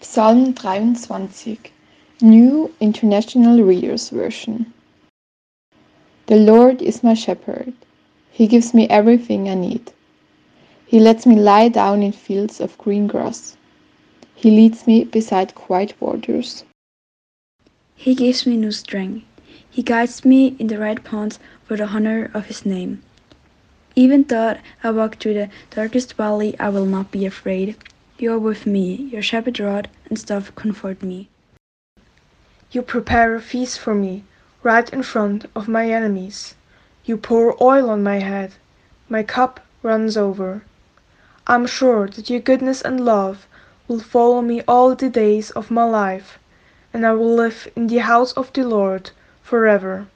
Psalm 23, New International Reader's Version. The Lord is my shepherd. He gives me everything I need. He lets me lie down in fields of green grass. He leads me beside quiet waters. He gives me new strength. He guides me in the right paths for the honor of his name. Even though I walk through the darkest valley, I will not be afraid. You are with me, your shepherd rod and staff comfort me. You prepare a feast for me, right in front of my enemies. You pour oil on my head, my cup runs over. I'm sure that your goodness and love will follow me all the days of my life, and I will live in the house of the Lord forever.